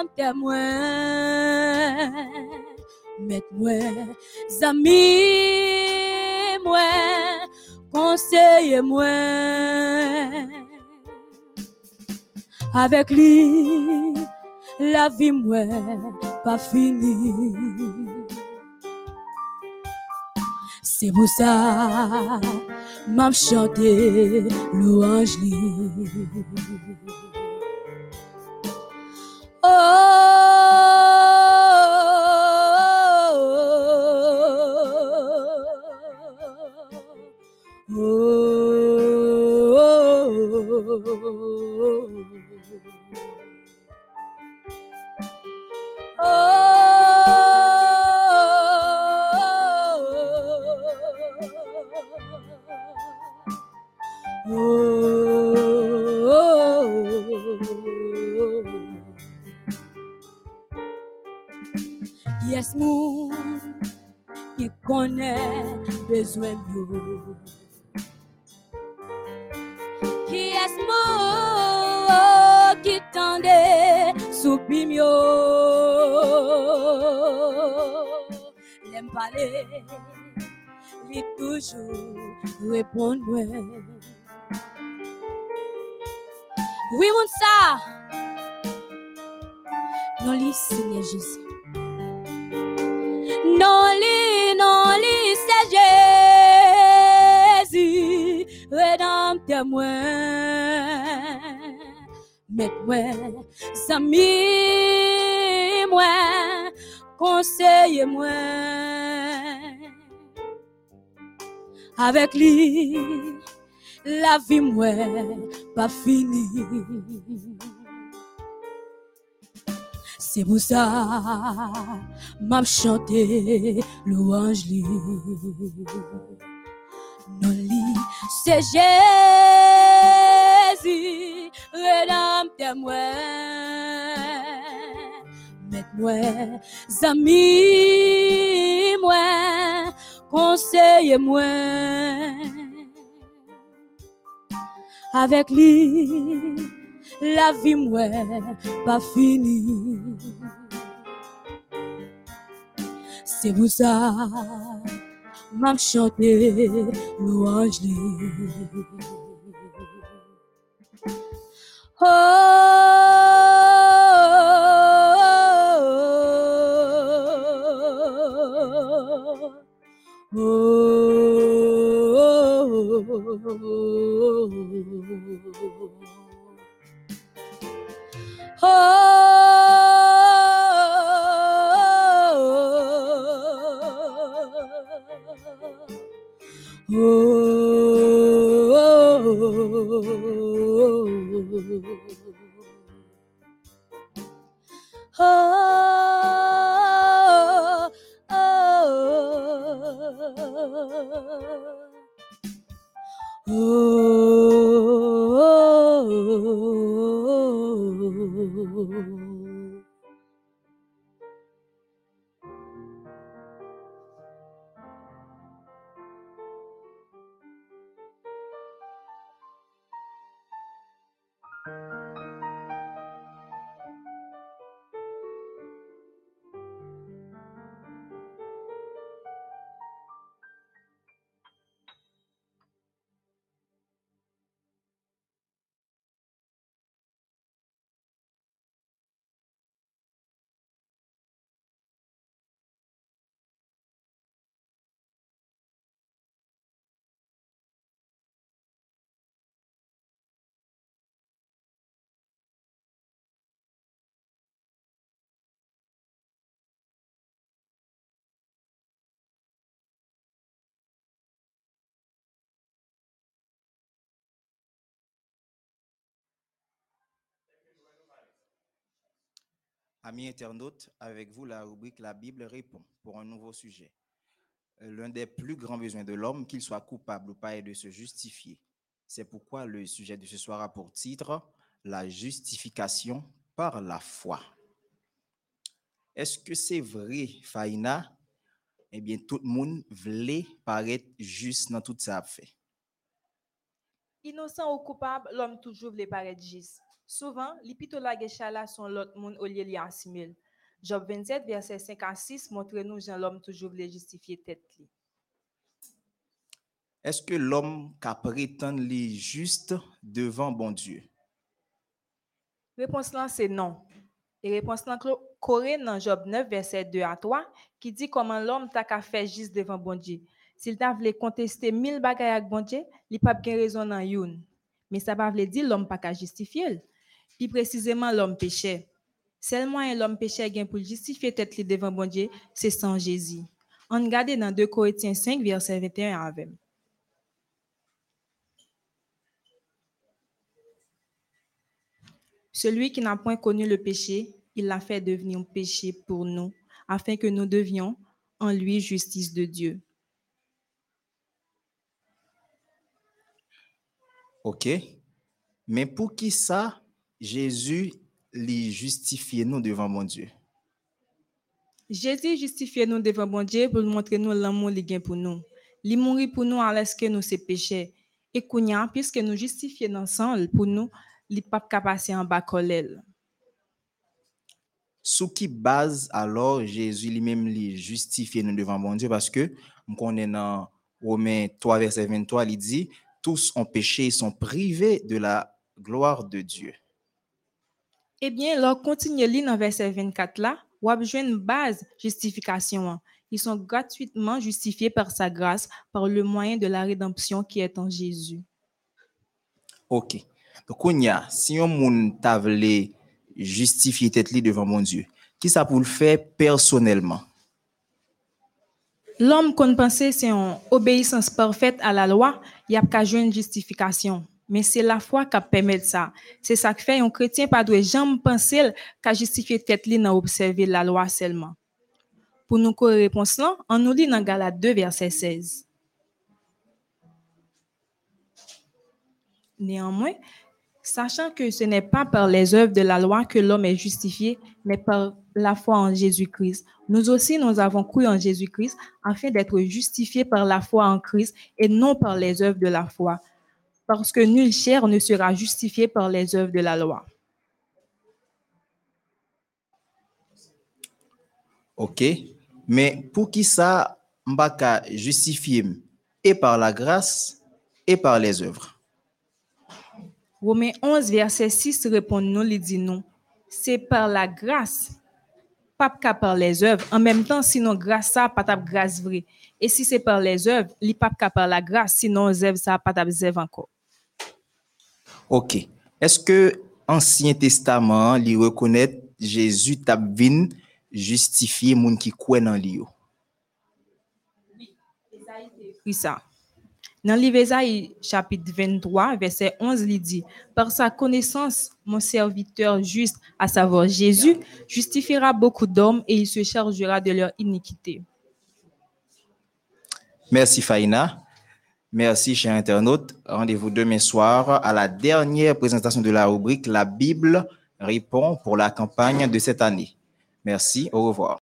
dans témoin. Mettez-moi, amis, moi, conseillez-moi. Avec lui, la vie, moi, pas finie. C'est pour ça, m'a chanté louange li. Oh, qui connaît besoin de Qui est moun qui tendait sous pimio? L'aime parler, lui toujours répondre. Oui, mon ça Non, lui, Seigneur Jésus rédempteur moi. Mette-moi, ami, moi, conseille-moi. Avec lui, la vie, moi, pas finie. C'est pour ça, m'a chanté louange li. Non li, c'est Jésus, rédempteur moi. Mette-moi, amis, moi, conseillez-moi. Avec lui, la vie moi pas finie. C'est pour ça m'a chanté louange li. Oh, Oh, oh, oh, oh. Amis internautes, avec vous la rubrique La Bible répond pour un nouveau sujet. Euh, L'un des plus grands besoins de l'homme, qu'il soit coupable ou pas, est de se justifier. C'est pourquoi le sujet de ce soir a pour titre La justification par la foi. Est-ce que c'est vrai, Faïna? Eh bien, tout le monde voulait paraître juste dans tout ça a fait. Innocent ou coupable, l'homme toujours voulait paraître juste. Souvent, li pito la la son lot moun au lieu li assimil. Job 27, verset 5 à 6, montre nous Jean l'homme toujours voulait justifier tête. Est-ce que l'homme qui prétend les juste devant bon Dieu? Réponse là, c'est non. Et réponse là, corée dans Job 9, verset 2 à 3, qui dit comment l'homme t'a qu'à faire juste devant bon Dieu. S'il t'a voulu contester mille bagailles avec bon Dieu, il pas bien raison dans youn. Mais ça pas veut dire l'homme pas qu'à justifier. Puis précisément l'homme péché. Seulement l'homme péché gain pour justifier tête devant bon Dieu, c'est sans Jésus. On regarde dans 2 Corinthiens 5, verset 21 avec. Celui qui n'a point connu le péché, il l'a fait devenir péché pour nous, afin que nous devions en lui justice de Dieu. OK. Mais pour qui ça, Jésus les justifie nous devant mon Dieu? Jésus justifie nous devant mon Dieu pour montrer nous l'amour qu'il a pour nous. Il mourit pour nous ce que nous c'est péché. Et puisque nous justifions ensemble pour nous, il pas passer en bas colère. Sous qui base alors Jésus lui-même lui justifie nous devant mon Dieu? Parce que on est dans Romains 3 verset 23 il dit tous ont péché et sont privés de la gloire de Dieu. Eh bien, leur continue lire dans verset 24 là, ou une base justification. Ils sont gratuitement justifiés par sa grâce, par le moyen de la rédemption qui est en Jésus. OK. Donc, on y a, si on moun t'a justifier tête devant mon Dieu, qui ça pour le faire personnellement? L'homme qu'on pensait c'est une obéissance parfaite à la loi, il y a qu'à jouer une justification. Mais c'est la foi qui permet ça. C'est ça qui fait un chrétien pas doit jamais penser qu'à justifier tête li dans observer la loi seulement. Pour nous quoi réponse là, on nous lit dans Galates 2 verset 16. Néanmoins, sachant que ce n'est pas par les œuvres de la loi que l'homme est justifié, mais par la foi en Jésus-Christ. Nous aussi, nous avons cru en Jésus-Christ afin d'être justifiés par la foi en Christ et non par les œuvres de la foi, parce que nul chair ne sera justifié par les œuvres de la loi. OK. Mais pour qui ça, m'baka justifié et par la grâce et par les œuvres? Romains 11, verset 6 répond nous, il dit non. C'est par la grâce, pas par les œuvres. En même temps, sinon grâce ça, pas ta grâce vraie. Et si c'est par les œuvres, il pas par la grâce, sinon œuvre ça, pas ta œuvre encore. OK. Est-ce que Ancien Testament, il reconnaît Jésus t'a justifier moun qui croit dans lui? Oui, ça. Dans l'Ésaïe chapitre 23, verset 11, il dit, Par sa connaissance, mon serviteur juste, à savoir Jésus, justifiera beaucoup d'hommes et il se chargera de leur iniquité. Merci Faïna. Merci, chers internautes. Rendez-vous demain soir à la dernière présentation de la rubrique La Bible répond pour la campagne de cette année. Merci, au revoir.